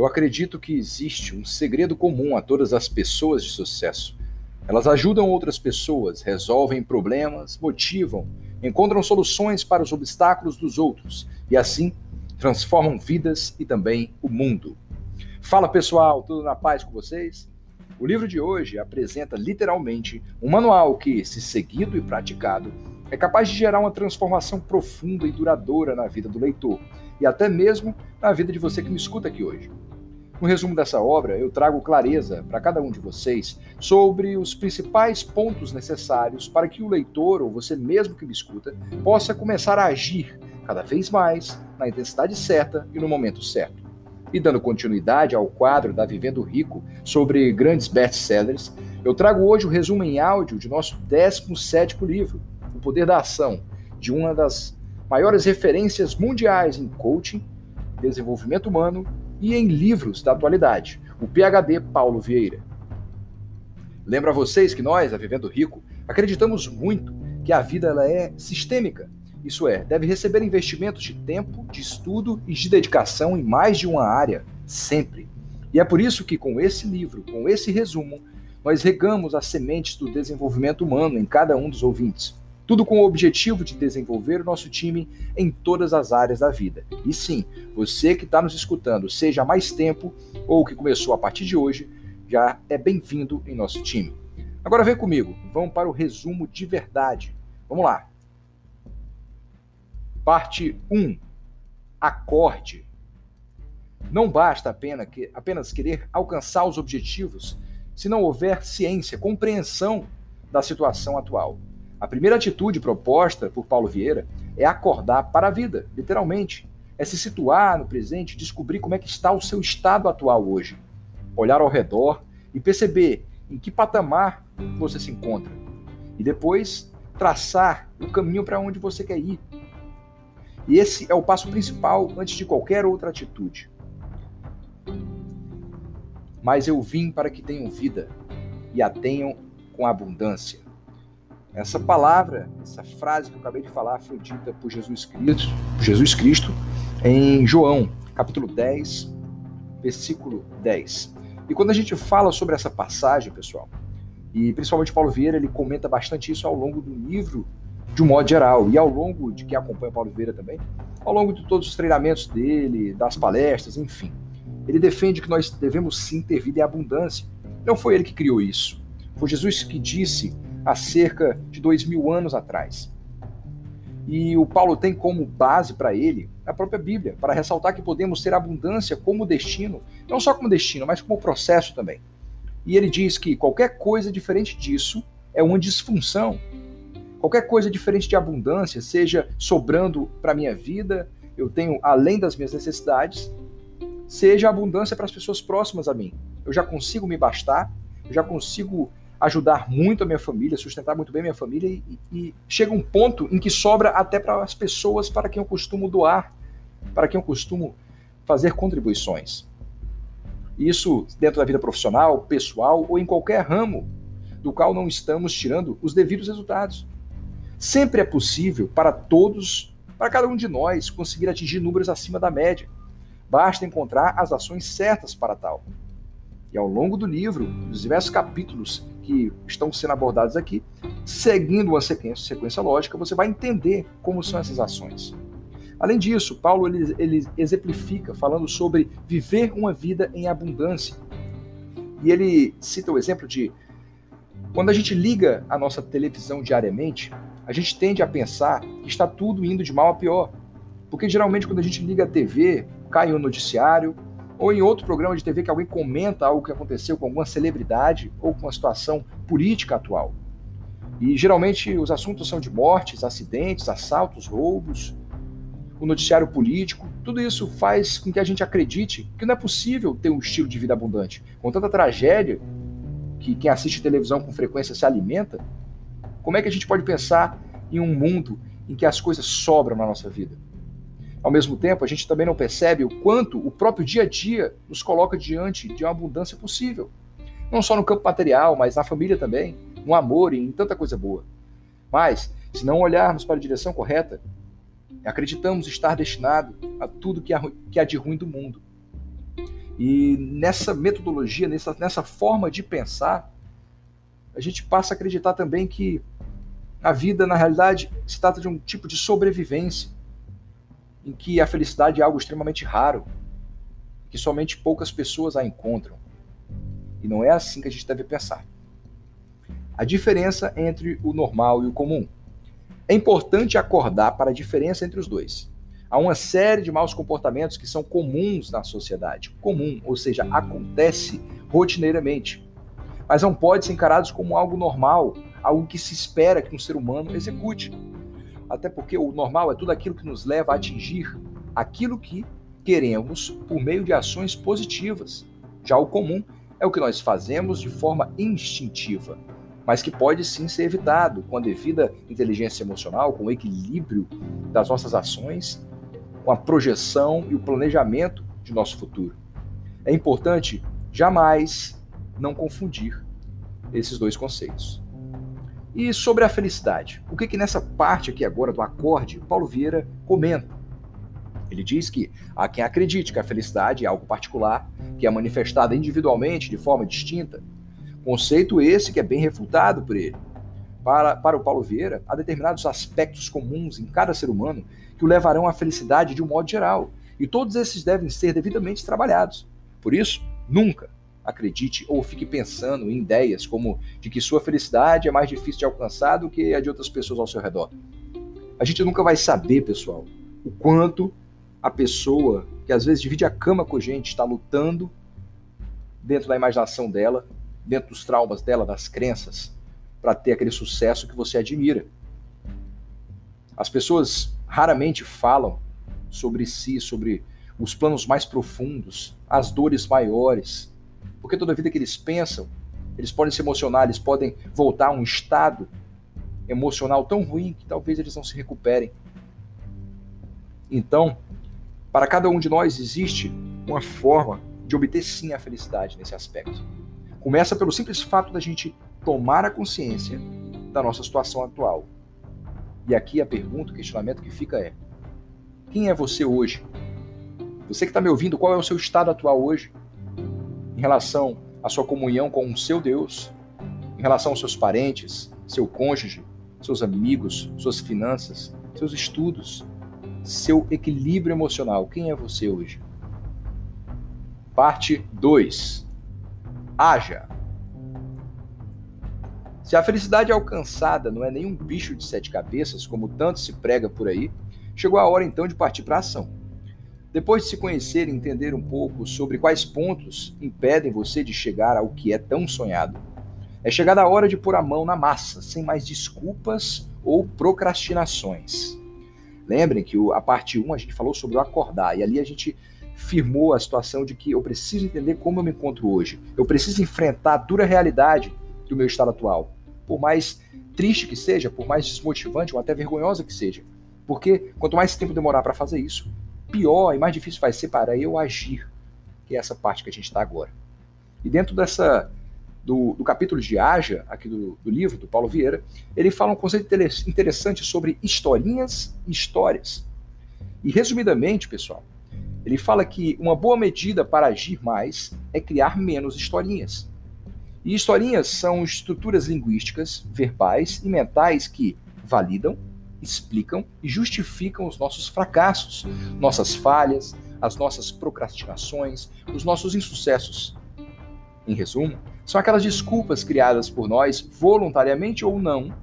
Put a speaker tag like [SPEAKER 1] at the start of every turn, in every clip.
[SPEAKER 1] Eu acredito que existe um segredo comum a todas as pessoas de sucesso. Elas ajudam outras pessoas, resolvem problemas, motivam, encontram soluções para os obstáculos dos outros e assim transformam vidas e também o mundo. Fala pessoal, tudo na paz com vocês? O livro de hoje apresenta literalmente um manual que, se seguido e praticado, é capaz de gerar uma transformação profunda e duradoura na vida do leitor e até mesmo na vida de você que me escuta aqui hoje. No resumo dessa obra, eu trago clareza para cada um de vocês sobre os principais pontos necessários para que o leitor, ou você mesmo que me escuta, possa começar a agir cada vez mais na intensidade certa e no momento certo. E dando continuidade ao quadro da Vivendo Rico sobre grandes best-sellers, eu trago hoje o resumo em áudio de nosso 17 livro, O Poder da Ação, de uma das maiores referências mundiais em coaching, desenvolvimento humano e em livros da atualidade, o PhD Paulo Vieira. Lembro a vocês que nós, a Vivendo Rico, acreditamos muito que a vida ela é sistêmica isso é, deve receber investimentos de tempo, de estudo e de dedicação em mais de uma área, sempre. E é por isso que, com esse livro, com esse resumo, nós regamos as sementes do desenvolvimento humano em cada um dos ouvintes. Tudo com o objetivo de desenvolver o nosso time em todas as áreas da vida. E sim, você que está nos escutando, seja há mais tempo ou que começou a partir de hoje, já é bem-vindo em nosso time. Agora vem comigo, vamos para o resumo de verdade. Vamos lá. Parte 1. Acorde. Não basta apenas, que, apenas querer alcançar os objetivos se não houver ciência, compreensão da situação atual. A primeira atitude proposta por Paulo Vieira é acordar para a vida, literalmente. É se situar no presente, descobrir como é que está o seu estado atual hoje. Olhar ao redor e perceber em que patamar você se encontra. E depois traçar o caminho para onde você quer ir. E esse é o passo principal antes de qualquer outra atitude. Mas eu vim para que tenham vida e a tenham com abundância. Essa palavra, essa frase que eu acabei de falar foi dita por Jesus Cristo, Jesus Cristo em João, capítulo 10, versículo 10. E quando a gente fala sobre essa passagem, pessoal, e principalmente Paulo Vieira, ele comenta bastante isso ao longo do livro de um modo geral. E ao longo de quem acompanha Paulo Vieira também, ao longo de todos os treinamentos dele, das palestras, enfim. Ele defende que nós devemos sim ter vida em abundância. Não foi ele que criou isso. Foi Jesus que disse há cerca de dois mil anos atrás. E o Paulo tem como base para ele a própria Bíblia, para ressaltar que podemos ter abundância como destino, não só como destino, mas como processo também. E ele diz que qualquer coisa diferente disso é uma disfunção, Qualquer coisa diferente de abundância, seja sobrando para minha vida, eu tenho além das minhas necessidades, seja abundância para as pessoas próximas a mim. Eu já consigo me bastar, eu já consigo ajudar muito a minha família, sustentar muito bem a minha família e, e chega um ponto em que sobra até para as pessoas para quem eu costumo doar, para quem eu costumo fazer contribuições. Isso dentro da vida profissional, pessoal ou em qualquer ramo do qual não estamos tirando os devidos resultados. Sempre é possível para todos, para cada um de nós, conseguir atingir números acima da média. Basta encontrar as ações certas para tal. E ao longo do livro, nos diversos capítulos que estão sendo abordados aqui, seguindo uma sequência, sequência lógica, você vai entender como são essas ações. Além disso, Paulo ele, ele exemplifica falando sobre viver uma vida em abundância. E ele cita o exemplo de quando a gente liga a nossa televisão diariamente, a gente tende a pensar que está tudo indo de mal a pior. Porque geralmente quando a gente liga a TV, cai um noticiário, ou em outro programa de TV que alguém comenta algo que aconteceu com alguma celebridade ou com uma situação política atual. E geralmente os assuntos são de mortes, acidentes, assaltos, roubos, o noticiário político. Tudo isso faz com que a gente acredite que não é possível ter um estilo de vida abundante. Com tanta tragédia que quem assiste televisão com frequência se alimenta, como é que a gente pode pensar em um mundo em que as coisas sobram na nossa vida? Ao mesmo tempo, a gente também não percebe o quanto o próprio dia a dia nos coloca diante de uma abundância possível. Não só no campo material, mas na família também, no amor e em tanta coisa boa. Mas, se não olharmos para a direção correta, acreditamos estar destinado a tudo que há de ruim do mundo. E nessa metodologia, nessa, nessa forma de pensar, a gente passa a acreditar também que a vida, na realidade, se trata de um tipo de sobrevivência, em que a felicidade é algo extremamente raro, que somente poucas pessoas a encontram. E não é assim que a gente deve pensar. A diferença entre o normal e o comum. É importante acordar para a diferença entre os dois. Há uma série de maus comportamentos que são comuns na sociedade. Comum, ou seja, acontece rotineiramente. Mas não pode ser encarados como algo normal, algo que se espera que um ser humano execute. Até porque o normal é tudo aquilo que nos leva a atingir aquilo que queremos por meio de ações positivas. Já o comum é o que nós fazemos de forma instintiva, mas que pode sim ser evitado com a devida inteligência emocional, com o equilíbrio das nossas ações, com a projeção e o planejamento de nosso futuro. É importante jamais não confundir esses dois conceitos. E sobre a felicidade, o que que nessa parte aqui agora do acorde Paulo Vieira comenta? Ele diz que há quem acredite que a felicidade é algo particular, que é manifestada individualmente de forma distinta. Conceito esse que é bem refutado por ele. Para, para o Paulo Vieira, há determinados aspectos comuns em cada ser humano que o levarão à felicidade de um modo geral, e todos esses devem ser devidamente trabalhados. Por isso, nunca, acredite ou fique pensando em ideias como de que sua felicidade é mais difícil de alcançar do que a de outras pessoas ao seu redor. A gente nunca vai saber, pessoal, o quanto a pessoa que às vezes divide a cama com a gente está lutando dentro da imaginação dela, dentro dos traumas dela, das crenças, para ter aquele sucesso que você admira. As pessoas raramente falam sobre si, sobre os planos mais profundos, as dores maiores, porque toda vida que eles pensam, eles podem se emocionar, eles podem voltar a um estado emocional tão ruim que talvez eles não se recuperem. Então, para cada um de nós existe uma forma de obter sim a felicidade nesse aspecto. Começa pelo simples fato da gente tomar a consciência da nossa situação atual. E aqui a pergunta, o questionamento que fica é: quem é você hoje? Você que está me ouvindo, qual é o seu estado atual hoje? Em relação à sua comunhão com o seu Deus, em relação aos seus parentes, seu cônjuge, seus amigos, suas finanças, seus estudos, seu equilíbrio emocional. Quem é você hoje? Parte 2. Haja. Se a felicidade alcançada não é nenhum bicho de sete cabeças, como tanto se prega por aí, chegou a hora então de partir para a ação. Depois de se conhecer e entender um pouco sobre quais pontos impedem você de chegar ao que é tão sonhado, é chegada a hora de pôr a mão na massa, sem mais desculpas ou procrastinações. Lembrem que a parte 1 a gente falou sobre o acordar, e ali a gente firmou a situação de que eu preciso entender como eu me encontro hoje. Eu preciso enfrentar a dura realidade do meu estado atual. Por mais triste que seja, por mais desmotivante ou até vergonhosa que seja. Porque quanto mais tempo demorar para fazer isso, pior e mais difícil vai ser para eu agir, que é essa parte que a gente está agora. E dentro dessa do, do, capítulo de Haja, aqui do, do, livro, do Paulo Vieira, ele fala um conceito interessante sobre historinhas e histórias. E resumidamente, pessoal, ele fala que uma boa medida para agir mais é criar menos historinhas. E historinhas são estruturas linguísticas, verbais e mentais que validam, explicam e justificam os nossos fracassos, nossas falhas, as nossas procrastinações, os nossos insucessos. Em resumo, são aquelas desculpas criadas por nós, voluntariamente ou não,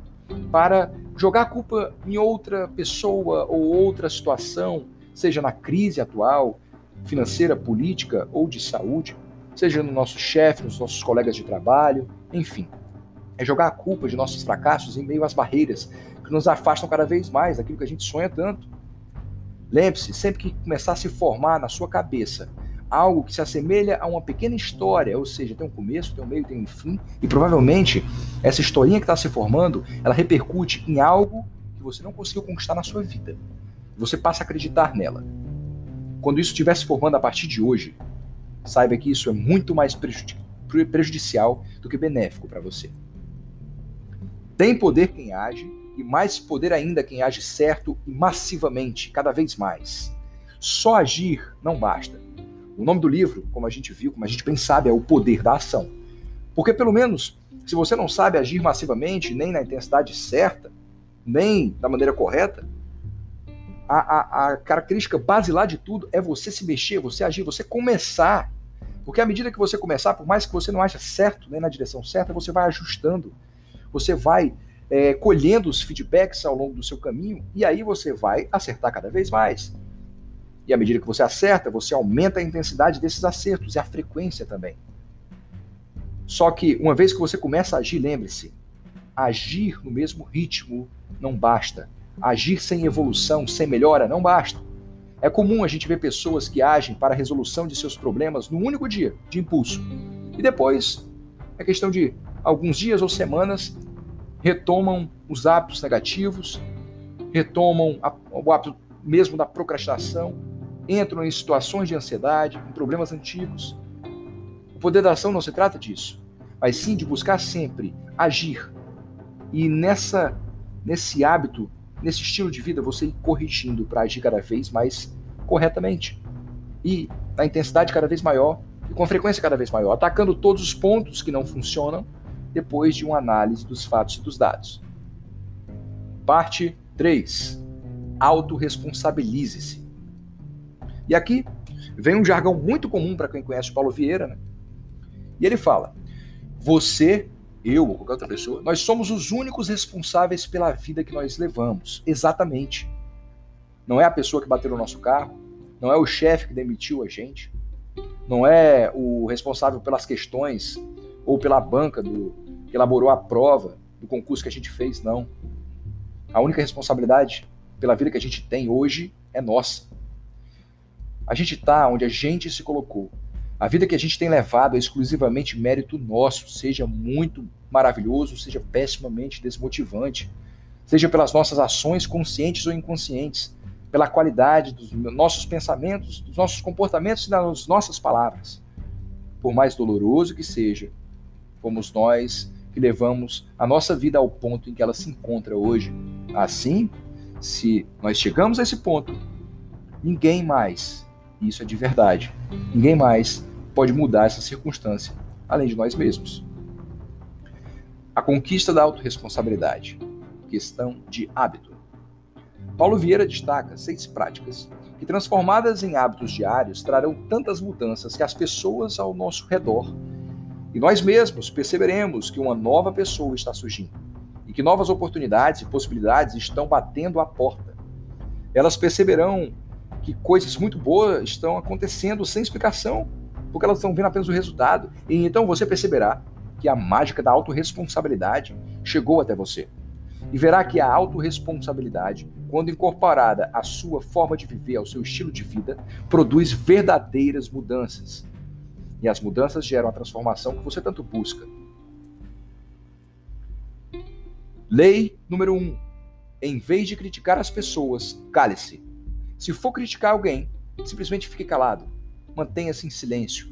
[SPEAKER 1] para jogar a culpa em outra pessoa ou outra situação, seja na crise atual, financeira, política ou de saúde, seja no nosso chefe, nos nossos colegas de trabalho, enfim. É jogar a culpa de nossos fracassos em meio às barreiras que nos afastam cada vez mais daquilo que a gente sonha tanto. Lembre-se, sempre que começar a se formar na sua cabeça algo que se assemelha a uma pequena história, ou seja, tem um começo, tem um meio, tem um fim, e provavelmente essa historinha que está se formando, ela repercute em algo que você não conseguiu conquistar na sua vida. Você passa a acreditar nela. Quando isso estiver se formando a partir de hoje, saiba que isso é muito mais prejudicial do que benéfico para você. Tem poder quem age e mais poder ainda quem age certo e massivamente, cada vez mais. Só agir não basta. O nome do livro, como a gente viu, como a gente bem sabe, é O Poder da Ação. Porque, pelo menos, se você não sabe agir massivamente, nem na intensidade certa, nem da maneira correta, a, a, a característica basilar de tudo é você se mexer, você agir, você começar. Porque à medida que você começar, por mais que você não ache certo, nem na direção certa, você vai ajustando. Você vai é, colhendo os feedbacks ao longo do seu caminho e aí você vai acertar cada vez mais. E à medida que você acerta, você aumenta a intensidade desses acertos e a frequência também. Só que uma vez que você começa a agir, lembre-se, agir no mesmo ritmo não basta. Agir sem evolução, sem melhora, não basta. É comum a gente ver pessoas que agem para a resolução de seus problemas num único dia, de impulso. E depois, é questão de alguns dias ou semanas, retomam os hábitos negativos, retomam a, o hábito mesmo da procrastinação, entram em situações de ansiedade, em problemas antigos. O poder da ação não se trata disso, mas sim de buscar sempre agir. E nessa nesse hábito, nesse estilo de vida, você ir corrigindo para agir cada vez mais corretamente. E na intensidade cada vez maior e com frequência cada vez maior, atacando todos os pontos que não funcionam depois de uma análise dos fatos e dos dados. Parte 3. Autoresponsabilize-se. E aqui vem um jargão muito comum para quem conhece o Paulo Vieira, né? E ele fala: você, eu ou qualquer outra pessoa, nós somos os únicos responsáveis pela vida que nós levamos. Exatamente. Não é a pessoa que bateu no nosso carro, não é o chefe que demitiu a gente, não é o responsável pelas questões ou pela banca do, que elaborou a prova do concurso que a gente fez, não. A única responsabilidade pela vida que a gente tem hoje é nossa. A gente está onde a gente se colocou. A vida que a gente tem levado é exclusivamente mérito nosso, seja muito maravilhoso, seja pessimamente desmotivante, seja pelas nossas ações conscientes ou inconscientes, pela qualidade dos nossos pensamentos, dos nossos comportamentos e das nossas palavras. Por mais doloroso que seja, fomos nós que levamos a nossa vida ao ponto em que ela se encontra hoje. Assim, se nós chegamos a esse ponto, ninguém mais e isso é de verdade. Ninguém mais pode mudar essa circunstância, além de nós mesmos. A conquista da autorresponsabilidade. Questão de hábito. Paulo Vieira destaca seis práticas que, transformadas em hábitos diários, trarão tantas mudanças que as pessoas ao nosso redor e nós mesmos perceberemos que uma nova pessoa está surgindo e que novas oportunidades e possibilidades estão batendo à porta. Elas perceberão que coisas muito boas estão acontecendo sem explicação, porque elas estão vendo apenas o resultado. E então você perceberá que a mágica da autorresponsabilidade chegou até você. E verá que a autorresponsabilidade, quando incorporada à sua forma de viver, ao seu estilo de vida, produz verdadeiras mudanças. E as mudanças geram a transformação que você tanto busca. Lei número 1. Um, em vez de criticar as pessoas, cale-se. Se for criticar alguém, simplesmente fique calado. Mantenha-se em silêncio.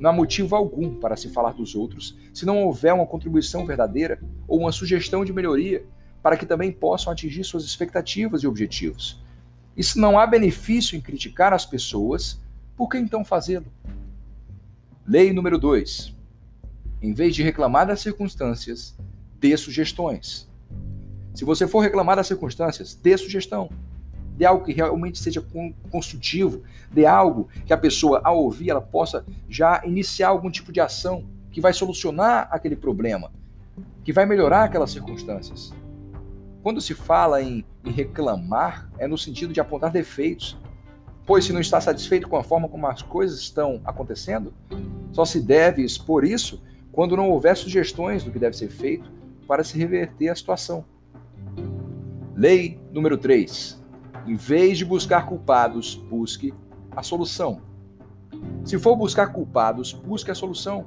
[SPEAKER 1] Não há motivo algum para se falar dos outros se não houver uma contribuição verdadeira ou uma sugestão de melhoria para que também possam atingir suas expectativas e objetivos. E se não há benefício em criticar as pessoas, por que então fazê-lo? Lei número 2. Em vez de reclamar das circunstâncias, dê sugestões. Se você for reclamar das circunstâncias, dê sugestão de algo que realmente seja construtivo, de algo que a pessoa, ao ouvir, ela possa já iniciar algum tipo de ação que vai solucionar aquele problema, que vai melhorar aquelas circunstâncias. Quando se fala em, em reclamar, é no sentido de apontar defeitos, pois se não está satisfeito com a forma como as coisas estão acontecendo, só se deve expor isso quando não houver sugestões do que deve ser feito para se reverter a situação. Lei número 3. Em vez de buscar culpados, busque a solução. Se for buscar culpados, busque a solução.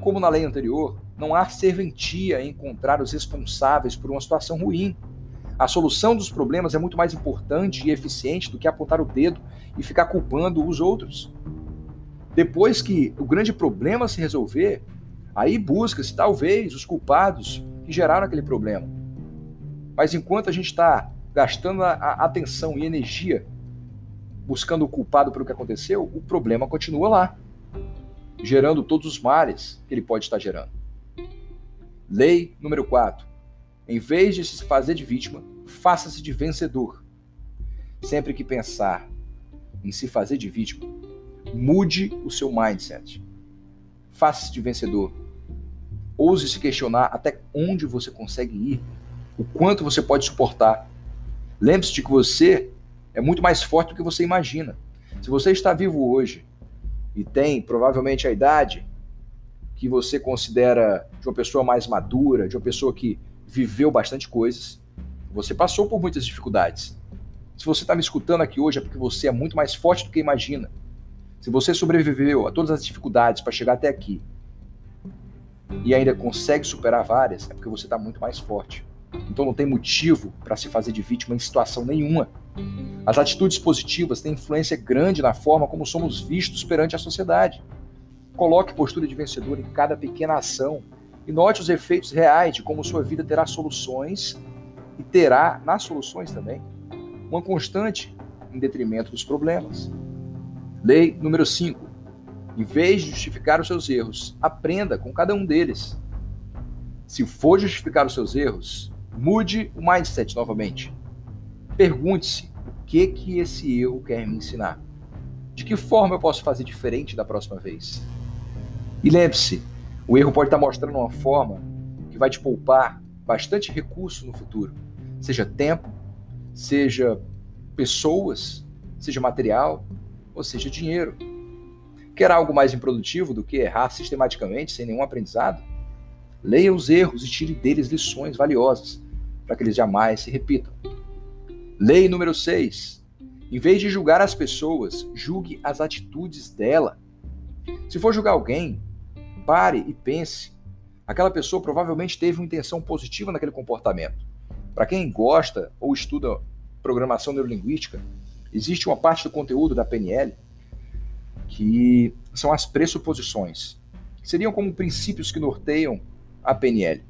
[SPEAKER 1] Como na lei anterior, não há serventia em encontrar os responsáveis por uma situação ruim. A solução dos problemas é muito mais importante e eficiente do que apontar o dedo e ficar culpando os outros. Depois que o grande problema se resolver, aí busca-se talvez os culpados que geraram aquele problema. Mas enquanto a gente está gastando a, atenção e energia buscando o culpado pelo que aconteceu, o problema continua lá, gerando todos os males que ele pode estar gerando. Lei número 4. Em vez de se fazer de vítima, faça-se de vencedor. Sempre que pensar em se fazer de vítima, mude o seu mindset. Faça-se de vencedor. Ouse se questionar até onde você consegue ir, o quanto você pode suportar. Lembre-se de que você é muito mais forte do que você imagina. Se você está vivo hoje e tem provavelmente a idade que você considera de uma pessoa mais madura, de uma pessoa que viveu bastante coisas, você passou por muitas dificuldades. Se você está me escutando aqui hoje é porque você é muito mais forte do que imagina. Se você sobreviveu a todas as dificuldades para chegar até aqui e ainda consegue superar várias, é porque você está muito mais forte. Então não tem motivo para se fazer de vítima em situação nenhuma. As atitudes positivas têm influência grande na forma como somos vistos perante a sociedade. Coloque postura de vencedor em cada pequena ação e note os efeitos reais de como sua vida terá soluções e terá, nas soluções também, uma constante em detrimento dos problemas. Lei número 5. Em vez de justificar os seus erros, aprenda com cada um deles. Se for justificar os seus erros, mude o mindset novamente. Pergunte-se o que que esse erro quer me ensinar. De que forma eu posso fazer diferente da próxima vez? E lembre-se, o erro pode estar mostrando uma forma que vai te poupar bastante recurso no futuro, seja tempo, seja pessoas, seja material, ou seja dinheiro. Quer algo mais improdutivo do que errar sistematicamente sem nenhum aprendizado? Leia os erros e tire deles lições valiosas, para que eles jamais se repitam. Lei número 6. Em vez de julgar as pessoas, julgue as atitudes dela. Se for julgar alguém, Pare e pense. Aquela pessoa provavelmente teve uma intenção positiva naquele comportamento. Para quem gosta ou estuda programação neurolinguística, existe uma parte do conteúdo da PNL que são as pressuposições, seriam como princípios que norteiam a PNL.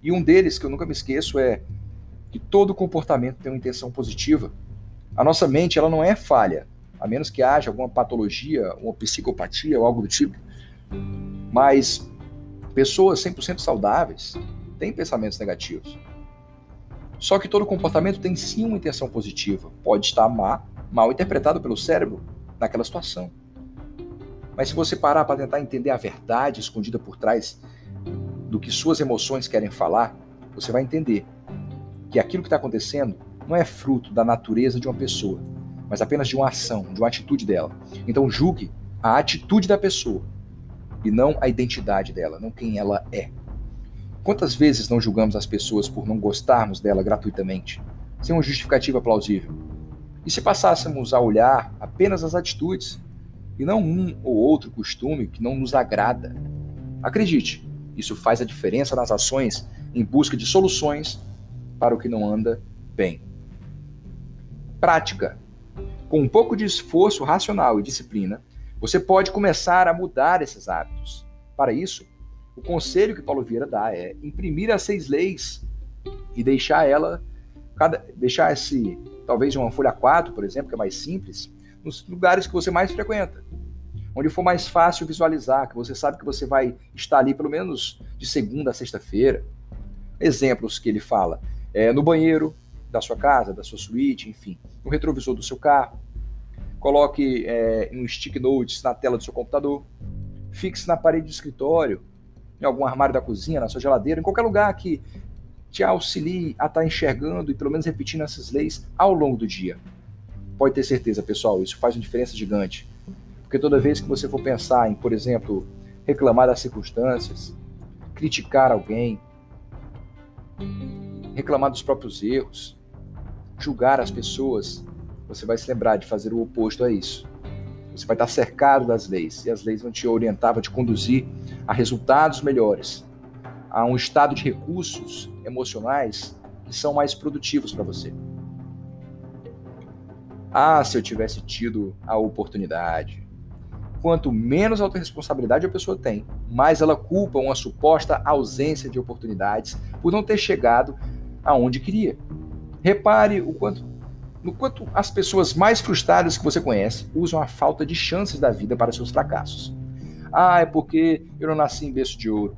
[SPEAKER 1] E um deles, que eu nunca me esqueço, é que todo comportamento tem uma intenção positiva. A nossa mente ela não é falha, a menos que haja alguma patologia, uma psicopatia ou algo do tipo. Mas pessoas 100% saudáveis têm pensamentos negativos. Só que todo comportamento tem sim uma intenção positiva. Pode estar má, mal interpretado pelo cérebro naquela situação. Mas se você parar para tentar entender a verdade escondida por trás do que suas emoções querem falar, você vai entender que aquilo que está acontecendo não é fruto da natureza de uma pessoa, mas apenas de uma ação, de uma atitude dela. Então julgue a atitude da pessoa e não a identidade dela, não quem ela é. Quantas vezes não julgamos as pessoas por não gostarmos dela gratuitamente, sem uma justificativa plausível? E se passássemos a olhar apenas as atitudes e não um ou outro costume que não nos agrada? Acredite, isso faz a diferença nas ações em busca de soluções para o que não anda bem. Prática. Com um pouco de esforço racional e disciplina, você pode começar a mudar esses hábitos. Para isso, o conselho que Paulo Vieira dá é imprimir as seis leis e deixar ela, cada, deixar esse, talvez uma folha 4, por exemplo, que é mais simples, nos lugares que você mais frequenta. Onde for mais fácil visualizar, que você sabe que você vai estar ali pelo menos de segunda a sexta-feira. Exemplos que ele fala: é, no banheiro da sua casa, da sua suíte, enfim, no retrovisor do seu carro, Coloque é, um stick notes na tela do seu computador. Fixe na parede do escritório, em algum armário da cozinha, na sua geladeira, em qualquer lugar que te auxilie a estar tá enxergando e pelo menos repetindo essas leis ao longo do dia. Pode ter certeza, pessoal, isso faz uma diferença gigante. Porque toda vez que você for pensar em, por exemplo, reclamar das circunstâncias, criticar alguém, reclamar dos próprios erros, julgar as pessoas, você vai se lembrar de fazer o oposto a isso. Você vai estar cercado das leis, e as leis vão te orientar, vão te conduzir a resultados melhores, a um estado de recursos emocionais que são mais produtivos para você. Ah, se eu tivesse tido a oportunidade. Quanto menos autorresponsabilidade a pessoa tem, mais ela culpa uma suposta ausência de oportunidades por não ter chegado aonde queria. Repare o quanto no quanto as pessoas mais frustradas que você conhece usam a falta de chances da vida para seus fracassos. Ah, é porque eu não nasci em berço de ouro.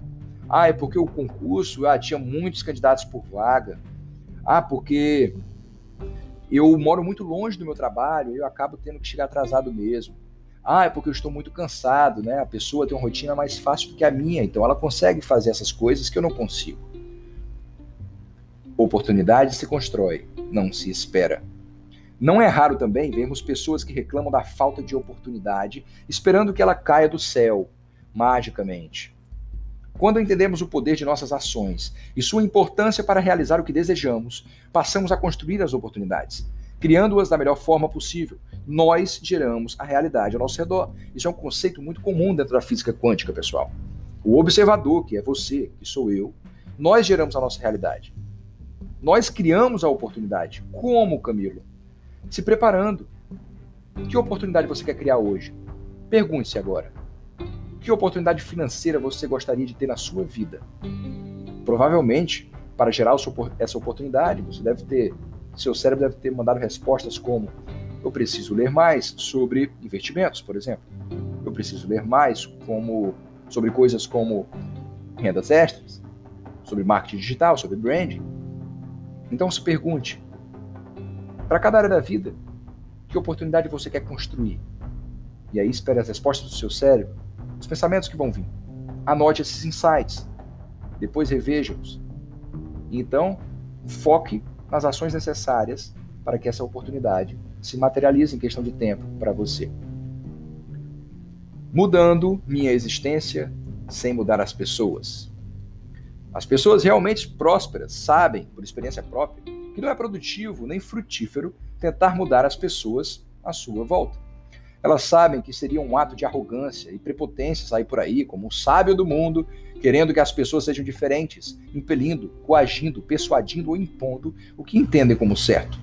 [SPEAKER 1] Ah, é porque o concurso ah, tinha muitos candidatos por vaga. Ah, porque eu moro muito longe do meu trabalho e eu acabo tendo que chegar atrasado mesmo. Ah, é porque eu estou muito cansado, né? A pessoa tem uma rotina mais fácil do que a minha, então ela consegue fazer essas coisas que eu não consigo. Oportunidade se constrói, não se espera. Não é raro também vermos pessoas que reclamam da falta de oportunidade, esperando que ela caia do céu, magicamente. Quando entendemos o poder de nossas ações e sua importância para realizar o que desejamos, passamos a construir as oportunidades, criando-as da melhor forma possível. Nós geramos a realidade ao nosso redor. Isso é um conceito muito comum dentro da física quântica, pessoal. O observador, que é você, que sou eu, nós geramos a nossa realidade. Nós criamos a oportunidade. Como, Camilo? Se preparando. Que oportunidade você quer criar hoje? Pergunte-se agora. Que oportunidade financeira você gostaria de ter na sua vida? Provavelmente, para gerar essa oportunidade, você deve ter, seu cérebro deve ter mandado respostas como: eu preciso ler mais sobre investimentos, por exemplo. Eu preciso ler mais como sobre coisas como rendas extras, sobre marketing digital, sobre branding. Então se pergunte: para cada área da vida, que oportunidade você quer construir? E aí espere as respostas do seu cérebro, os pensamentos que vão vir. Anote esses insights, depois reveja-os. E então, foque nas ações necessárias para que essa oportunidade se materialize em questão de tempo para você. Mudando minha existência sem mudar as pessoas. As pessoas realmente prósperas sabem, por experiência própria, que não é produtivo nem frutífero tentar mudar as pessoas à sua volta. Elas sabem que seria um ato de arrogância e prepotência sair por aí como um sábio do mundo, querendo que as pessoas sejam diferentes, impelindo, coagindo, persuadindo ou impondo o que entendem como certo.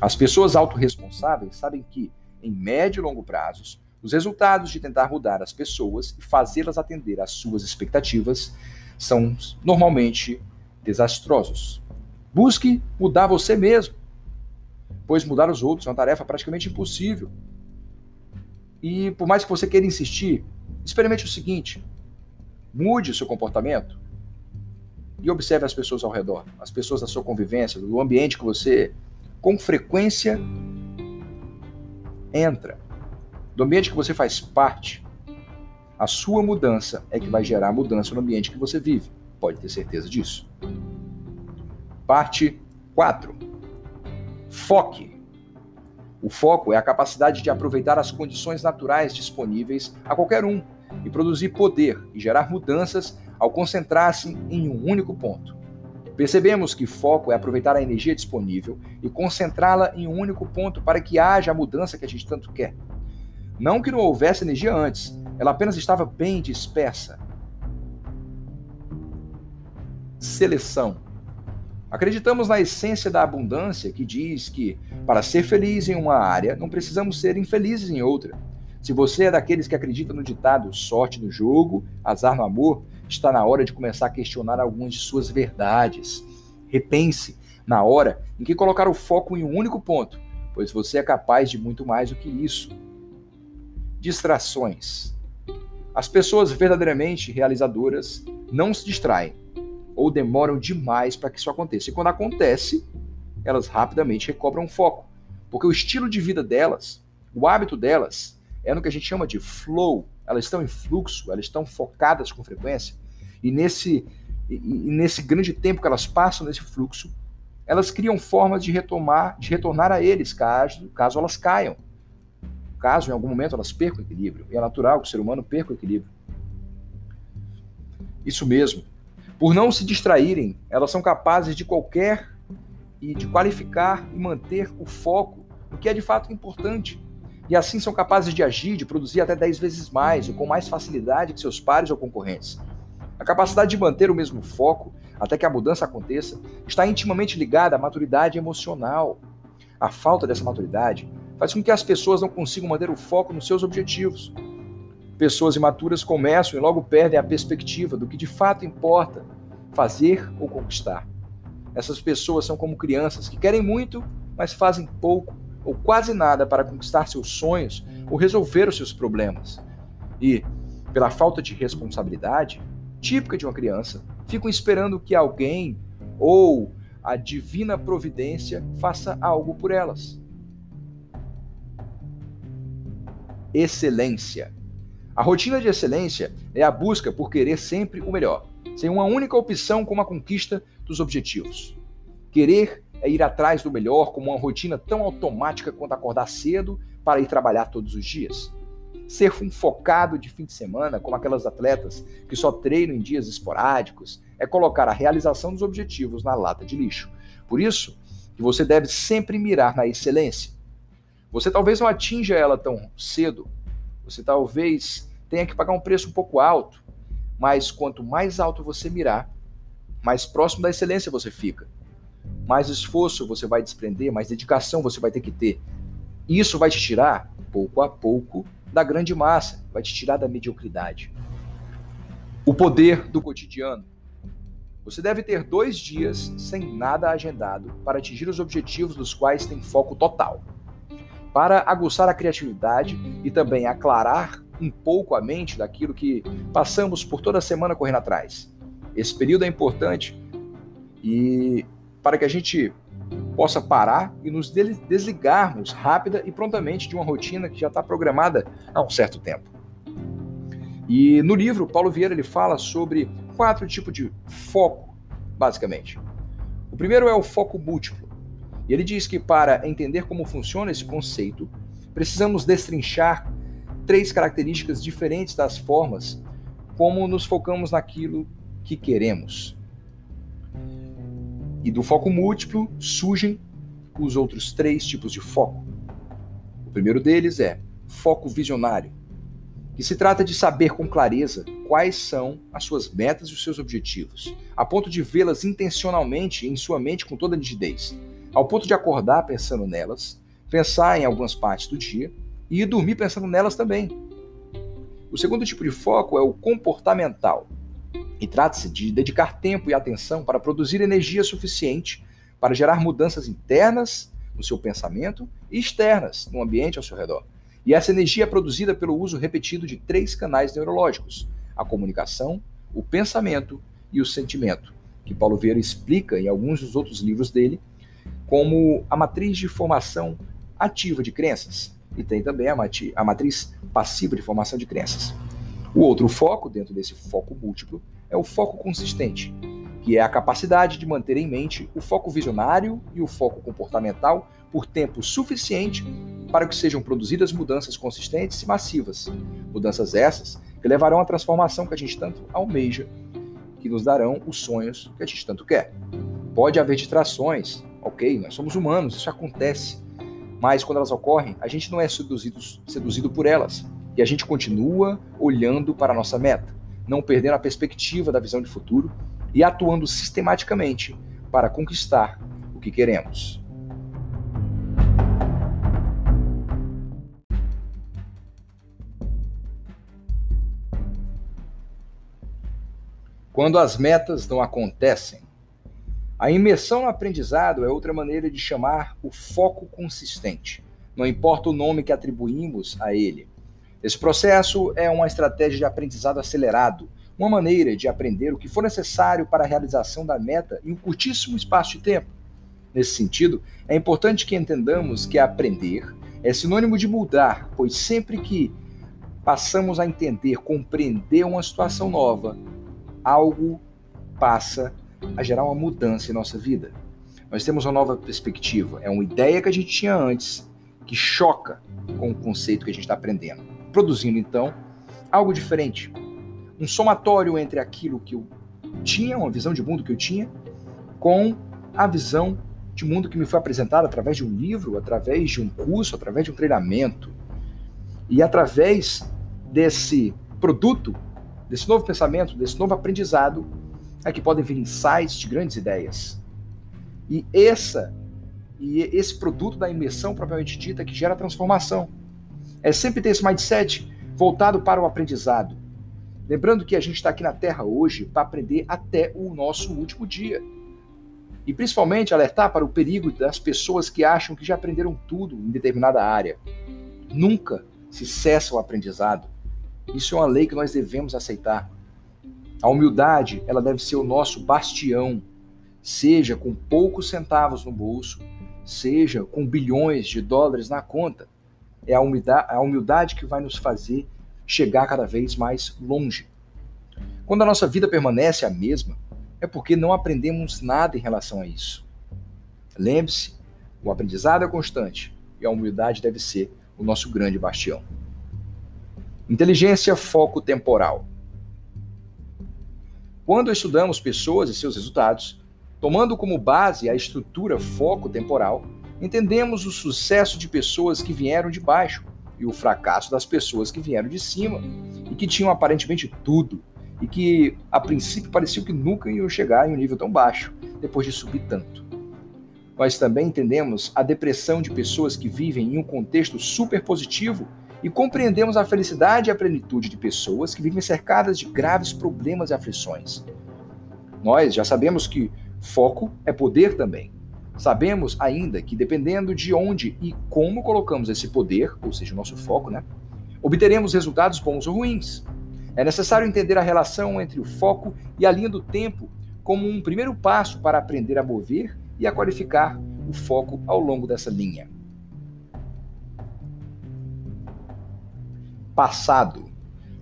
[SPEAKER 1] As pessoas autorresponsáveis sabem que, em médio e longo prazos, os resultados de tentar mudar as pessoas e fazê-las atender às suas expectativas são normalmente desastrosos. Busque mudar você mesmo, pois mudar os outros é uma tarefa praticamente impossível. E por mais que você queira insistir, experimente o seguinte: mude o seu comportamento e observe as pessoas ao redor, as pessoas da sua convivência, do ambiente que você com frequência entra, do ambiente que você faz parte. A sua mudança é que vai gerar mudança no ambiente que você vive. Pode ter certeza disso. Parte 4. Foque. O foco é a capacidade de aproveitar as condições naturais disponíveis a qualquer um e produzir poder e gerar mudanças ao concentrar-se em um único ponto. Percebemos que foco é aproveitar a energia disponível e concentrá-la em um único ponto para que haja a mudança que a gente tanto quer. Não que não houvesse energia antes, ela apenas estava bem dispersa. Seleção. Acreditamos na essência da abundância que diz que, para ser feliz em uma área, não precisamos ser infelizes em outra. Se você é daqueles que acreditam no ditado sorte no jogo, azar no amor, está na hora de começar a questionar algumas de suas verdades. Repense na hora em que colocar o foco em um único ponto, pois você é capaz de muito mais do que isso. Distrações. As pessoas verdadeiramente realizadoras não se distraem, ou demoram demais para que isso aconteça. E quando acontece, elas rapidamente recobram o foco, porque o estilo de vida delas, o hábito delas, é no que a gente chama de flow. Elas estão em fluxo, elas estão focadas com frequência, e nesse, e, nesse grande tempo que elas passam nesse fluxo, elas criam formas de retomar, de retornar a eles, caso, caso elas caiam. Caso em algum momento elas percam o equilíbrio. E é natural que o ser humano perca o equilíbrio. Isso mesmo. Por não se distraírem, elas são capazes de qualquer e de qualificar e manter o foco, o que é de fato importante. E assim são capazes de agir, de produzir até 10 vezes mais e com mais facilidade que seus pares ou concorrentes. A capacidade de manter o mesmo foco até que a mudança aconteça está intimamente ligada à maturidade emocional. A falta dessa maturidade faz com que as pessoas não consigam manter o foco nos seus objetivos, Pessoas imaturas começam e logo perdem a perspectiva do que de fato importa fazer ou conquistar. Essas pessoas são como crianças que querem muito, mas fazem pouco ou quase nada para conquistar seus sonhos ou resolver os seus problemas. E, pela falta de responsabilidade, típica de uma criança, ficam esperando que alguém ou a divina providência faça algo por elas. Excelência. A rotina de excelência é a busca por querer sempre o melhor, sem uma única opção como a conquista dos objetivos. Querer é ir atrás do melhor como uma rotina tão automática quanto acordar cedo para ir trabalhar todos os dias. Ser um focado de fim de semana, como aquelas atletas que só treinam em dias esporádicos, é colocar a realização dos objetivos na lata de lixo. Por isso, que você deve sempre mirar na excelência. Você talvez não atinja ela tão cedo, você talvez tenha que pagar um preço um pouco alto, mas quanto mais alto você mirar, mais próximo da excelência você fica mais esforço você vai desprender, mais dedicação você vai ter que ter. Isso vai te tirar, pouco a pouco, da grande massa, vai te tirar da mediocridade. O poder do cotidiano. Você deve ter dois dias sem nada agendado para atingir os objetivos dos quais tem foco total. Para aguçar a criatividade e também aclarar um pouco a mente daquilo que passamos por toda semana correndo atrás. Esse período é importante e para que a gente possa parar e nos desligarmos rápida e prontamente de uma rotina que já está programada há um certo tempo. E no livro, Paulo Vieira ele fala sobre quatro tipos de foco, basicamente. O primeiro é o foco múltiplo. E ele diz que para entender como funciona esse conceito, precisamos destrinchar três características diferentes das formas como nos focamos naquilo que queremos. E do foco múltiplo surgem os outros três tipos de foco. O primeiro deles é foco visionário, que se trata de saber com clareza quais são as suas metas e os seus objetivos, a ponto de vê-las intencionalmente em sua mente com toda nitidez, ao ponto de acordar pensando nelas, pensar em algumas partes do dia e dormir pensando nelas também. O segundo tipo de foco é o comportamental, e trata-se de dedicar tempo e atenção para produzir energia suficiente para gerar mudanças internas no seu pensamento e externas no ambiente ao seu redor. E essa energia é produzida pelo uso repetido de três canais neurológicos: a comunicação, o pensamento e o sentimento, que Paulo Vieira explica em alguns dos outros livros dele como a matriz de formação ativa de crenças. E tem também a matriz passiva de formação de crenças. O outro foco, dentro desse foco múltiplo, é o foco consistente, que é a capacidade de manter em mente o foco visionário e o foco comportamental por tempo suficiente para que sejam produzidas mudanças consistentes e massivas. Mudanças essas que levarão à transformação que a gente tanto almeja, que nos darão os sonhos que a gente tanto quer. Pode haver distrações, ok, nós somos humanos, isso acontece. Mas quando elas ocorrem, a gente não é seduzido, seduzido por elas e a gente continua olhando para a nossa meta não perdendo a perspectiva da visão de futuro e atuando sistematicamente para conquistar o que queremos. Quando as metas não acontecem, a imersão no aprendizado é outra maneira de chamar o foco consistente. Não importa o nome que atribuímos a ele, esse processo é uma estratégia de aprendizado acelerado, uma maneira de aprender o que for necessário para a realização da meta em um curtíssimo espaço de tempo. Nesse sentido, é importante que entendamos que aprender é sinônimo de mudar, pois sempre que passamos a entender, compreender uma situação nova, algo passa a gerar uma mudança em nossa vida. Nós temos uma nova perspectiva, é uma ideia que a gente tinha antes, que choca com o conceito que a gente está aprendendo produzindo então algo diferente. Um somatório entre aquilo que eu tinha, uma visão de mundo que eu tinha, com a visão de mundo que me foi apresentada através de um livro, através de um curso, através de um treinamento. E através desse produto, desse novo pensamento, desse novo aprendizado, é que podem vir insights de grandes ideias. E essa e esse produto da imersão propriamente dita que gera transformação é sempre ter esse mindset voltado para o aprendizado. Lembrando que a gente está aqui na Terra hoje para aprender até o nosso último dia. E principalmente alertar para o perigo das pessoas que acham que já aprenderam tudo em determinada área. Nunca se cessa o aprendizado. Isso é uma lei que nós devemos aceitar. A humildade, ela deve ser o nosso bastião, seja com poucos centavos no bolso, seja com bilhões de dólares na conta. É a humildade, a humildade que vai nos fazer chegar cada vez mais longe. Quando a nossa vida permanece a mesma, é porque não aprendemos nada em relação a isso. Lembre-se, o aprendizado é constante e a humildade deve ser o nosso grande bastião. Inteligência foco temporal. Quando estudamos pessoas e seus resultados, tomando como base a estrutura foco temporal, entendemos o sucesso de pessoas que vieram de baixo e o fracasso das pessoas que vieram de cima e que tinham aparentemente tudo e que a princípio parecia que nunca iam chegar em um nível tão baixo depois de subir tanto. Nós também entendemos a depressão de pessoas que vivem em um contexto super positivo e compreendemos a felicidade e a plenitude de pessoas que vivem cercadas de graves problemas e aflições. Nós já sabemos que foco é poder também. Sabemos ainda que dependendo de onde e como colocamos esse poder, ou seja, o nosso foco, né, obteremos resultados bons ou ruins. É necessário entender a relação entre o foco e a linha do tempo como um primeiro passo para aprender a mover e a qualificar o foco ao longo dessa linha. Passado.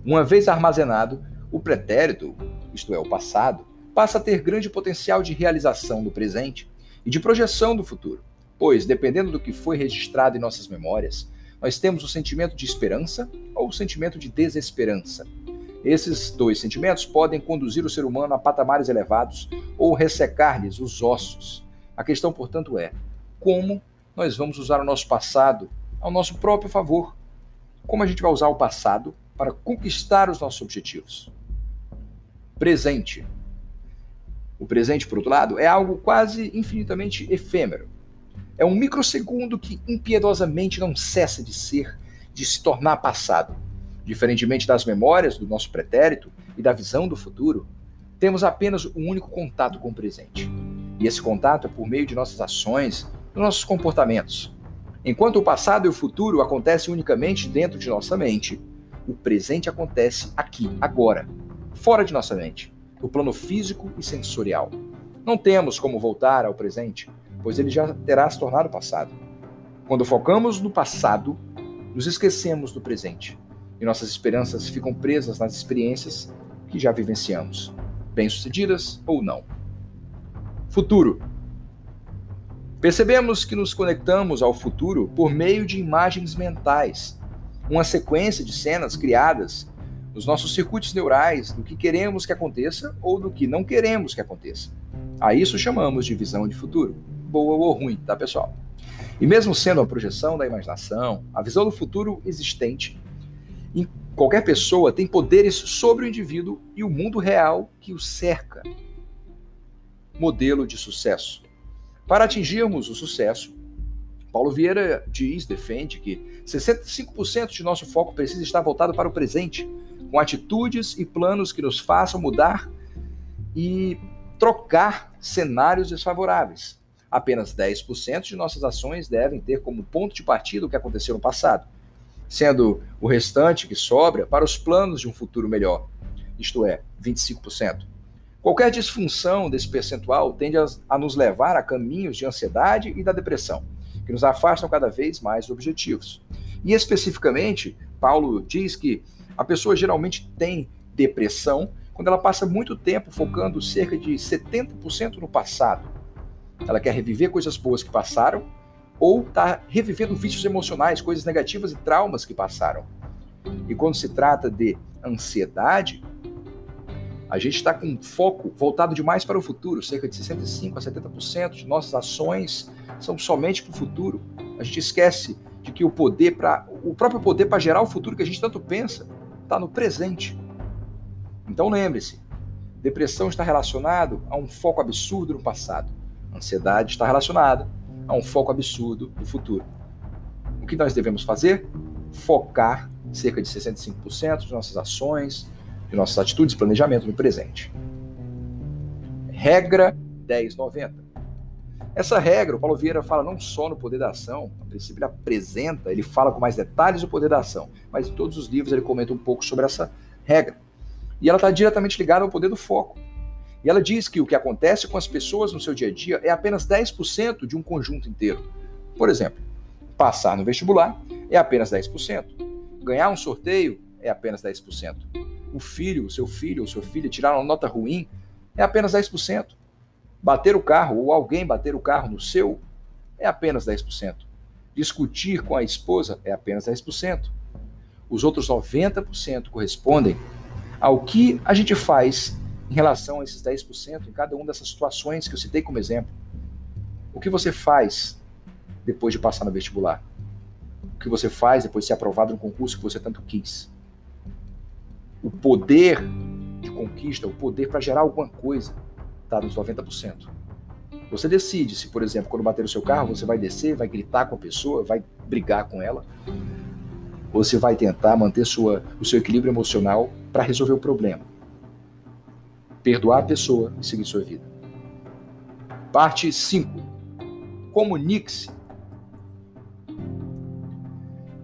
[SPEAKER 1] Uma vez armazenado, o pretérito, isto é, o passado, passa a ter grande potencial de realização no presente e de projeção do futuro, pois, dependendo do que foi registrado em nossas memórias, nós temos o sentimento de esperança ou o sentimento de desesperança. Esses dois sentimentos podem conduzir o ser humano a patamares elevados ou ressecar-lhes os ossos. A questão, portanto, é como nós vamos usar o nosso passado ao nosso próprio favor. Como a gente vai usar o passado para conquistar os nossos objetivos. Presente. O presente, por outro lado, é algo quase infinitamente efêmero. É um microsegundo que impiedosamente não cessa de ser, de se tornar passado. Diferentemente das memórias do nosso pretérito e da visão do futuro, temos apenas um único contato com o presente. E esse contato é por meio de nossas ações, dos nossos comportamentos. Enquanto o passado e o futuro acontecem unicamente dentro de nossa mente, o presente acontece aqui, agora, fora de nossa mente, no plano físico e sensorial. Não temos como voltar ao presente, pois ele já terá se tornado passado. Quando focamos no passado, nos esquecemos do presente e nossas esperanças ficam presas nas experiências que já vivenciamos, bem-sucedidas ou não. Futuro. Percebemos que nos conectamos ao futuro por meio de imagens mentais, uma sequência de cenas criadas nos nossos circuitos neurais do que queremos que aconteça ou do que não queremos que aconteça. A isso chamamos de visão de futuro, boa ou ruim, tá, pessoal? E mesmo sendo uma projeção da imaginação, a visão do futuro existente em qualquer pessoa tem poderes sobre o indivíduo e o mundo real que o cerca. Modelo de sucesso. Para atingirmos o sucesso, Paulo Vieira diz, defende que 65% de nosso foco precisa estar voltado para o presente, com atitudes e planos que nos façam mudar e trocar cenários desfavoráveis. Apenas 10% de nossas ações devem ter como ponto de partida o que aconteceu no passado sendo o restante que sobra para os planos de um futuro melhor, isto é, 25%. Qualquer disfunção desse percentual tende a, a nos levar a caminhos de ansiedade e da depressão, que nos afastam cada vez mais dos objetivos. E especificamente, Paulo diz que a pessoa geralmente tem depressão quando ela passa muito tempo focando cerca de 70% no passado. Ela quer reviver coisas boas que passaram ou está revivendo vícios emocionais, coisas negativas e traumas que passaram. E quando se trata de ansiedade, a gente está com foco voltado demais para o futuro, cerca de 65 a 70% de nossas ações são somente para o futuro. A gente esquece de que o poder para o próprio poder para gerar o futuro que a gente tanto pensa está no presente. Então lembre-se, depressão está relacionado a um foco absurdo no passado. Ansiedade está relacionada a um foco absurdo no futuro. O que nós devemos fazer? Focar cerca de 65% de nossas ações, de nossas atitudes e planejamento no presente. Regra 1090. Essa regra, o Paulo Vieira fala não só no poder da ação, a princípio ele apresenta, ele fala com mais detalhes o poder da ação, mas em todos os livros ele comenta um pouco sobre essa regra. E ela está diretamente ligada ao poder do foco. E ela diz que o que acontece com as pessoas no seu dia a dia é apenas 10% de um conjunto inteiro. Por exemplo, passar no vestibular é apenas 10%. Ganhar um sorteio é apenas 10%. O filho, o seu filho ou sua filha tirar uma nota ruim é apenas 10%. Bater o carro ou alguém bater o carro no seu é apenas 10%. Discutir com a esposa é apenas 10%. Os outros 90% correspondem ao que a gente faz em relação a esses 10% em cada uma dessas situações que eu citei como exemplo. O que você faz depois de passar no vestibular? O que você faz depois de ser aprovado no concurso que você tanto quis? O poder de conquista, o poder para gerar alguma coisa, está nos 90%. Você decide se, por exemplo, quando bater o seu carro, você vai descer, vai gritar com a pessoa, vai brigar com ela, ou você vai tentar manter sua, o seu equilíbrio emocional para resolver o problema. Perdoar a pessoa e seguir sua vida. Parte 5. Comunique-se.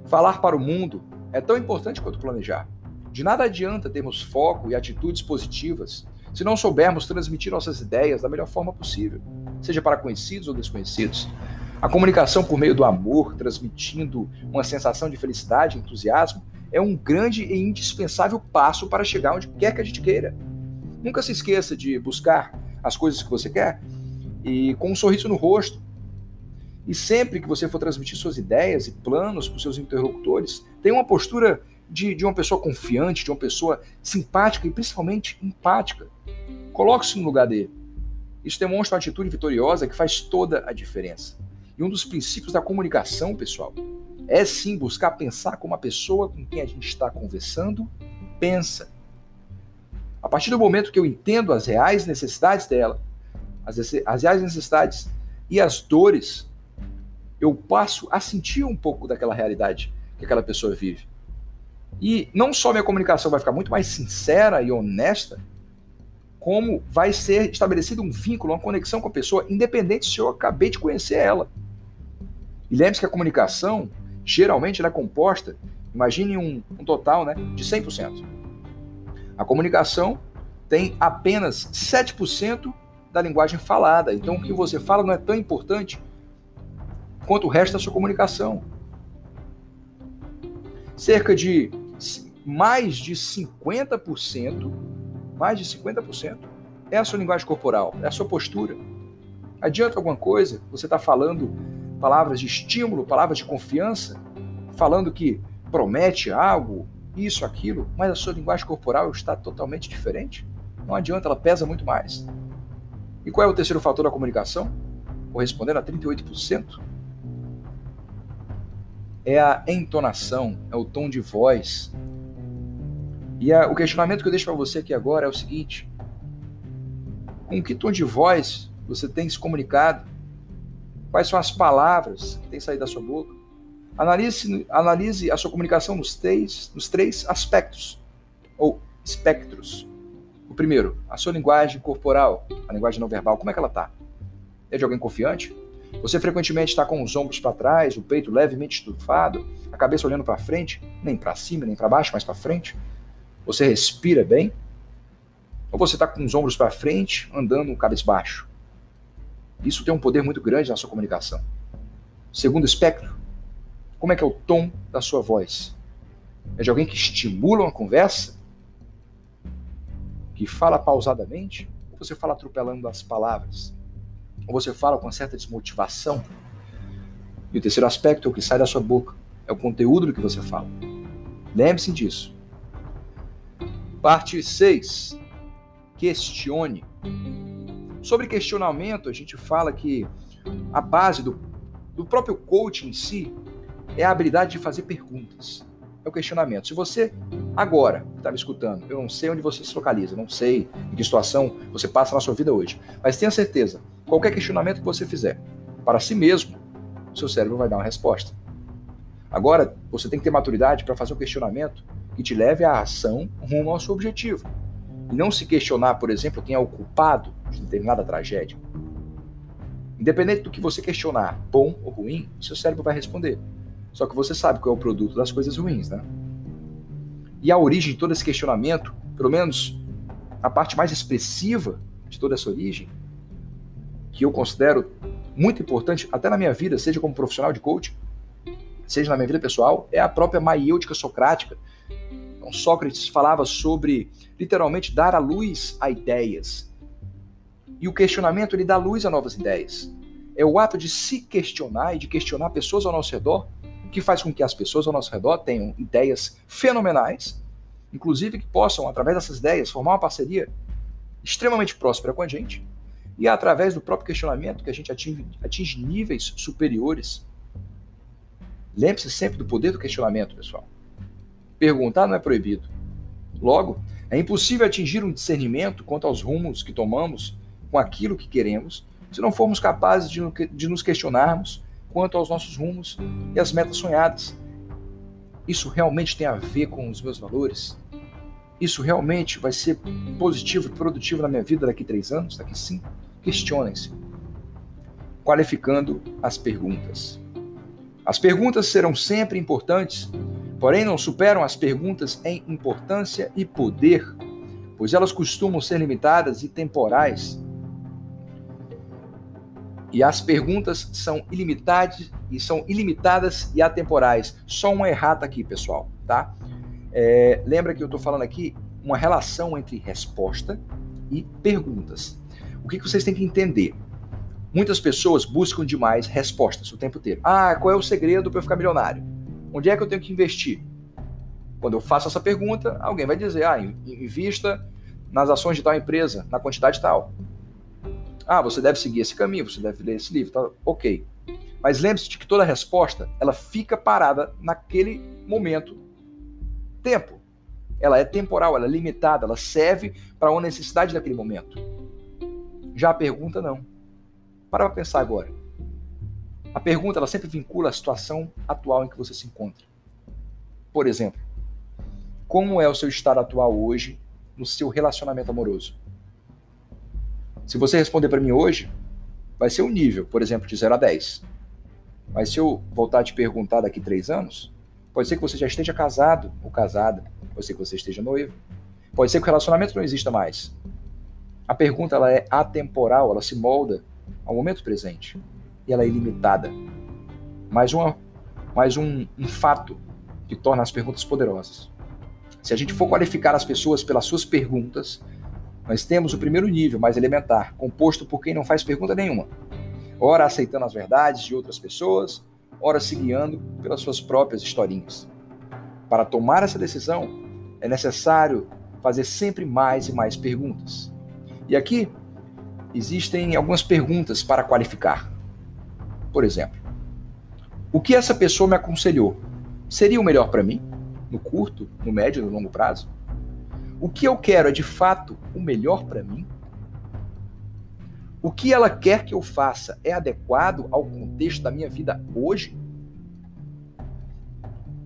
[SPEAKER 1] Falar para o mundo é tão importante quanto planejar. De nada adianta termos foco e atitudes positivas se não soubermos transmitir nossas ideias da melhor forma possível, seja para conhecidos ou desconhecidos. A comunicação por meio do amor, transmitindo uma sensação de felicidade e entusiasmo, é um grande e indispensável passo para chegar onde quer que a gente queira. Nunca se esqueça de buscar as coisas que você quer e com um sorriso no rosto. E sempre que você for transmitir suas ideias e planos para os seus interlocutores, tenha uma postura de, de uma pessoa confiante, de uma pessoa simpática e principalmente empática. Coloque-se no lugar dele. Isso demonstra uma atitude vitoriosa que faz toda a diferença. E um dos princípios da comunicação, pessoal, é sim buscar pensar como a pessoa com quem a gente está conversando pensa. A partir do momento que eu entendo as reais necessidades dela, as, as reais necessidades e as dores, eu passo a sentir um pouco daquela realidade que aquela pessoa vive. E não só minha comunicação vai ficar muito mais sincera e honesta, como vai ser estabelecido um vínculo, uma conexão com a pessoa, independente se eu acabei de conhecer ela. E lembre-se que a comunicação, geralmente, ela é composta, imagine um, um total né, de 100%. A comunicação tem apenas 7% da linguagem falada. Então, o que você fala não é tão importante quanto o resto da sua comunicação. Cerca de mais de 50%, mais de 50% é a sua linguagem corporal, é a sua postura. Adianta alguma coisa? Você está falando palavras de estímulo, palavras de confiança, falando que promete algo, isso, aquilo, mas a sua linguagem corporal está totalmente diferente? Não adianta, ela pesa muito mais. E qual é o terceiro fator da comunicação? Correspondendo a 38%? É a entonação, é o tom de voz, e a, o questionamento que eu deixo para você aqui agora é o seguinte: com que tom de voz você tem se comunicado? Quais são as palavras que têm saído da sua boca? Analise, analise a sua comunicação nos três, nos três aspectos, ou espectros. O primeiro, a sua linguagem corporal, a linguagem não verbal, como é que ela está? É de alguém confiante? Você frequentemente está com os ombros para trás, o peito levemente estufado, a cabeça olhando para frente, nem para cima, nem para baixo, mas para frente? Você respira bem? Ou você está com os ombros para frente, andando cabeça baixo? Isso tem um poder muito grande na sua comunicação. Segundo espectro, como é que é o tom da sua voz? É de alguém que estimula uma conversa? Que fala pausadamente? Ou você fala atropelando as palavras? Ou você fala com certa desmotivação? E o terceiro aspecto é o que sai da sua boca. É o conteúdo do que você fala. Lembre-se disso. Parte 6. Questione. Sobre questionamento, a gente fala que a base do, do próprio coaching em si é a habilidade de fazer perguntas. É o questionamento. Se você, agora, está me escutando, eu não sei onde você se localiza, não sei em que situação você passa na sua vida hoje, mas tenha certeza, qualquer questionamento que você fizer para si mesmo, seu cérebro vai dar uma resposta. Agora, você tem que ter maturidade para fazer um questionamento que te leve à ação rumo ao seu objetivo. E não se questionar, por exemplo, quem é o culpado de determinada tragédia. Independente do que você questionar, bom ou ruim, seu cérebro vai responder. Só que você sabe qual é o produto das coisas ruins, né? E a origem de todo esse questionamento, pelo menos a parte mais expressiva de toda essa origem, que eu considero muito importante, até na minha vida, seja como profissional de coaching, seja na minha vida pessoal, é a própria maiêutica socrática. Então, Sócrates falava sobre, literalmente, dar a luz a ideias. E o questionamento, ele dá luz a novas ideias. É o ato de se questionar e de questionar pessoas ao nosso redor que faz com que as pessoas ao nosso redor tenham ideias fenomenais, inclusive que possam, através dessas ideias, formar uma parceria extremamente próspera com a gente, e é através do próprio questionamento que a gente atinge, atinge níveis superiores. Lembre-se sempre do poder do questionamento, pessoal. Perguntar não é proibido. Logo, é impossível atingir um discernimento quanto aos rumos que tomamos com aquilo que queremos se não formos capazes de, nos questionarmos quanto aos nossos rumos e às metas sonhadas. Isso realmente tem a ver com os meus valores? Isso realmente vai ser positivo e produtivo na minha vida daqui três anos, daqui cinco? Questionem-se. Qualificando as perguntas. As perguntas serão sempre importantes, porém não superam as perguntas em importância e poder, pois elas costumam ser limitadas e temporais e as perguntas são ilimitadas e são ilimitadas e atemporais. Só uma errata aqui, pessoal, tá? É, lembra que eu estou falando aqui uma relação entre resposta e perguntas. O que, que vocês têm que entender? Muitas pessoas buscam demais respostas o tempo inteiro. Ah, qual é o segredo para eu ficar milionário? Onde é que eu tenho que investir? Quando eu faço essa pergunta, alguém vai dizer: ah, invista nas ações de tal empresa, na quantidade tal. Ah, você deve seguir esse caminho, você deve ler esse livro, tá? ok. Mas lembre-se de que toda resposta ela fica parada naquele momento, tempo. Ela é temporal, ela é limitada, ela serve para uma necessidade daquele momento. Já a pergunta não. Para para pensar agora. A pergunta ela sempre vincula a situação atual em que você se encontra. Por exemplo, como é o seu estado atual hoje no seu relacionamento amoroso? Se você responder para mim hoje, vai ser um nível, por exemplo, de 0 a 10. Mas se eu voltar a te perguntar daqui três anos, pode ser que você já esteja casado ou casada, pode ser que você esteja noivo, pode ser que o relacionamento não exista mais. A pergunta ela é atemporal, ela se molda ao momento presente e ela é ilimitada. Mais, uma, mais um, um fato que torna as perguntas poderosas. Se a gente for qualificar as pessoas pelas suas perguntas, nós temos o primeiro nível, mais elementar, composto por quem não faz pergunta nenhuma. Ora aceitando as verdades de outras pessoas, ora se guiando pelas suas próprias historinhas. Para tomar essa decisão, é necessário fazer sempre mais e mais perguntas. E aqui existem algumas perguntas para qualificar. Por exemplo, o que essa pessoa me aconselhou? Seria o melhor para mim? No curto, no médio e no longo prazo? O que eu quero é de fato o melhor para mim? O que ela quer que eu faça é adequado ao contexto da minha vida hoje?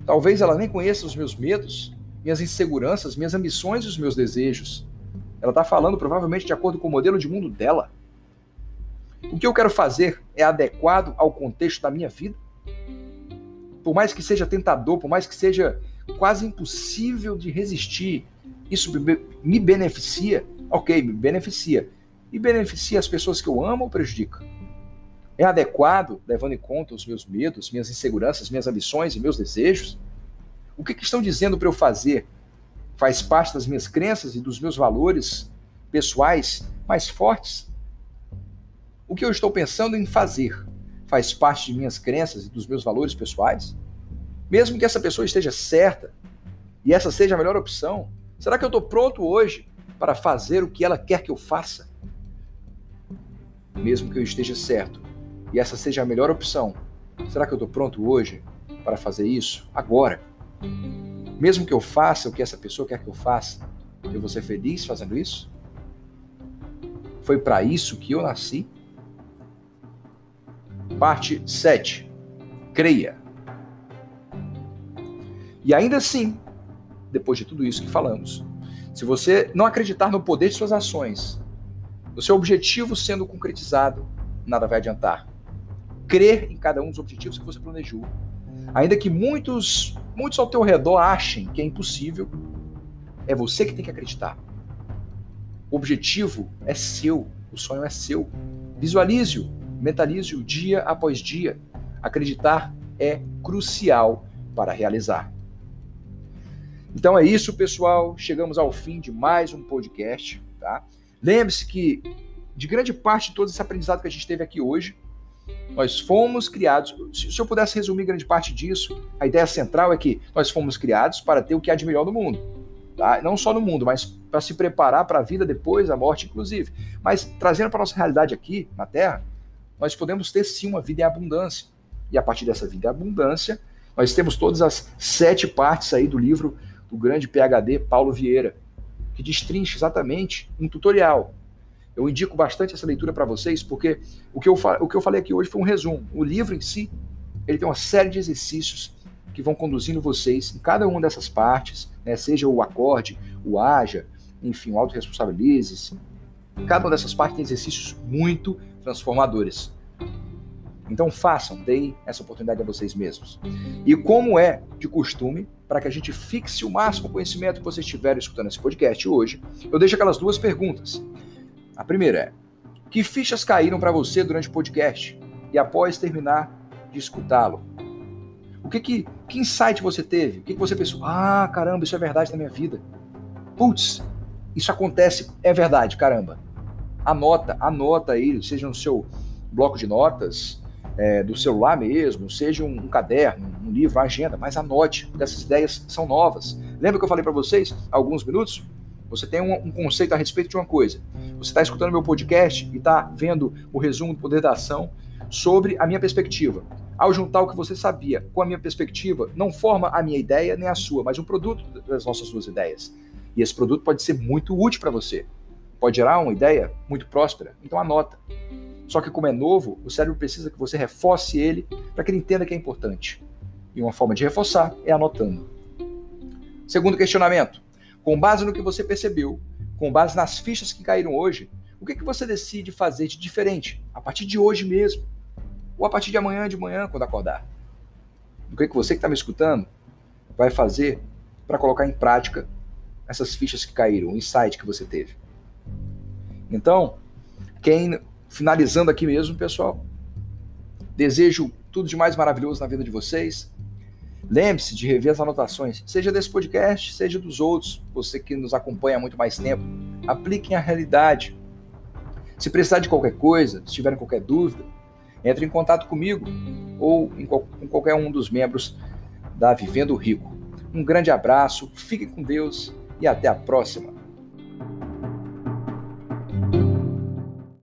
[SPEAKER 1] Talvez ela nem conheça os meus medos, minhas inseguranças, minhas ambições e os meus desejos. Ela está falando provavelmente de acordo com o modelo de mundo dela. O que eu quero fazer é adequado ao contexto da minha vida? Por mais que seja tentador, por mais que seja quase impossível de resistir, isso me beneficia? Ok, me beneficia. E beneficia as pessoas que eu amo ou prejudica? É adequado, levando em conta os meus medos, minhas inseguranças, minhas ambições e meus desejos? O que, que estão dizendo para eu fazer? Faz parte das minhas crenças e dos meus valores pessoais mais fortes? O que eu estou pensando em fazer faz parte de minhas crenças e dos meus valores pessoais? Mesmo que essa pessoa esteja certa e essa seja a melhor opção, Será que eu estou pronto hoje para fazer o que ela quer que eu faça? Mesmo que eu esteja certo e essa seja a melhor opção, será que eu estou pronto hoje para fazer isso agora? Mesmo que eu faça o que essa pessoa quer que eu faça, eu vou ser feliz fazendo isso? Foi para isso que eu nasci? Parte 7. Creia. E ainda assim, depois de tudo isso que falamos. Se você não acreditar no poder de suas ações, no seu objetivo sendo concretizado, nada vai adiantar. Crer em cada um dos objetivos que você planejou. Ainda que muitos, muitos ao teu redor achem que é impossível, é você que tem que acreditar. O objetivo é seu, o sonho é seu. Visualize-o, mentalize-o dia após dia. Acreditar é crucial para realizar. Então é isso, pessoal. Chegamos ao fim de mais um podcast. Tá? Lembre-se que, de grande parte de todo esse aprendizado que a gente teve aqui hoje, nós fomos criados. Se eu pudesse resumir grande parte disso, a ideia central é que nós fomos criados para ter o que há de melhor no mundo. Tá? Não só no mundo, mas para se preparar para a vida depois, a morte, inclusive. Mas trazendo para a nossa realidade aqui, na Terra, nós podemos ter sim uma vida em abundância. E a partir dessa vida em abundância, nós temos todas as sete partes aí do livro do grande PhD Paulo Vieira, que destrincha exatamente um tutorial. Eu indico bastante essa leitura para vocês, porque o que, eu, o que eu falei aqui hoje foi um resumo. O livro em si, ele tem uma série de exercícios que vão conduzindo vocês em cada uma dessas partes, né, seja o acorde, o haja, enfim, o autorresponsabilize-se. Cada uma dessas partes tem exercícios muito transformadores. Então façam, deem essa oportunidade a vocês mesmos. E como é de costume, para que a gente fixe o máximo conhecimento que vocês tiverem escutando esse podcast hoje, eu deixo aquelas duas perguntas. A primeira é: que fichas caíram para você durante o podcast e após terminar de escutá-lo? O que, que, que insight você teve? O que, que você pensou? Ah, caramba, isso é verdade na minha vida. Putz, isso acontece, é verdade, caramba. Anota, anota aí, seja no seu bloco de notas, é, do celular mesmo, seja um, um, caderno, um livro, uma agenda, mas anote, essas ideias são novas. Lembra que eu falei para vocês há alguns minutos? Você tem um, um, conceito a respeito de uma coisa. Você está escutando meu podcast e está vendo o resumo do poder da ação sobre a minha perspectiva. Ao juntar o que você sabia com a minha perspectiva, não forma a minha ideia nem a sua, mas um produto das nossas duas ideias. E esse produto pode ser muito útil para você. Pode gerar uma ideia muito próspera. Então anota. Só que como é novo, o cérebro precisa que você reforce ele para que ele entenda que é importante. E uma forma de reforçar é anotando. Segundo questionamento. Com base no que você percebeu, com base nas fichas que caíram hoje, o que, que você decide fazer de diferente a partir de hoje mesmo? Ou a partir de amanhã de manhã, quando acordar? O que, que você que está me escutando vai fazer para colocar em prática essas fichas que caíram, o insight que você teve? Então, quem finalizando aqui mesmo, pessoal. Desejo tudo de mais maravilhoso na vida de vocês. Lembre-se de rever as anotações, seja desse podcast, seja dos outros, você que nos acompanha há muito mais tempo. Apliquem a realidade. Se precisar de qualquer coisa, se tiverem qualquer dúvida, entre em contato comigo ou com qualquer um dos membros da Vivendo Rico. Um grande abraço, fiquem com Deus e até a próxima.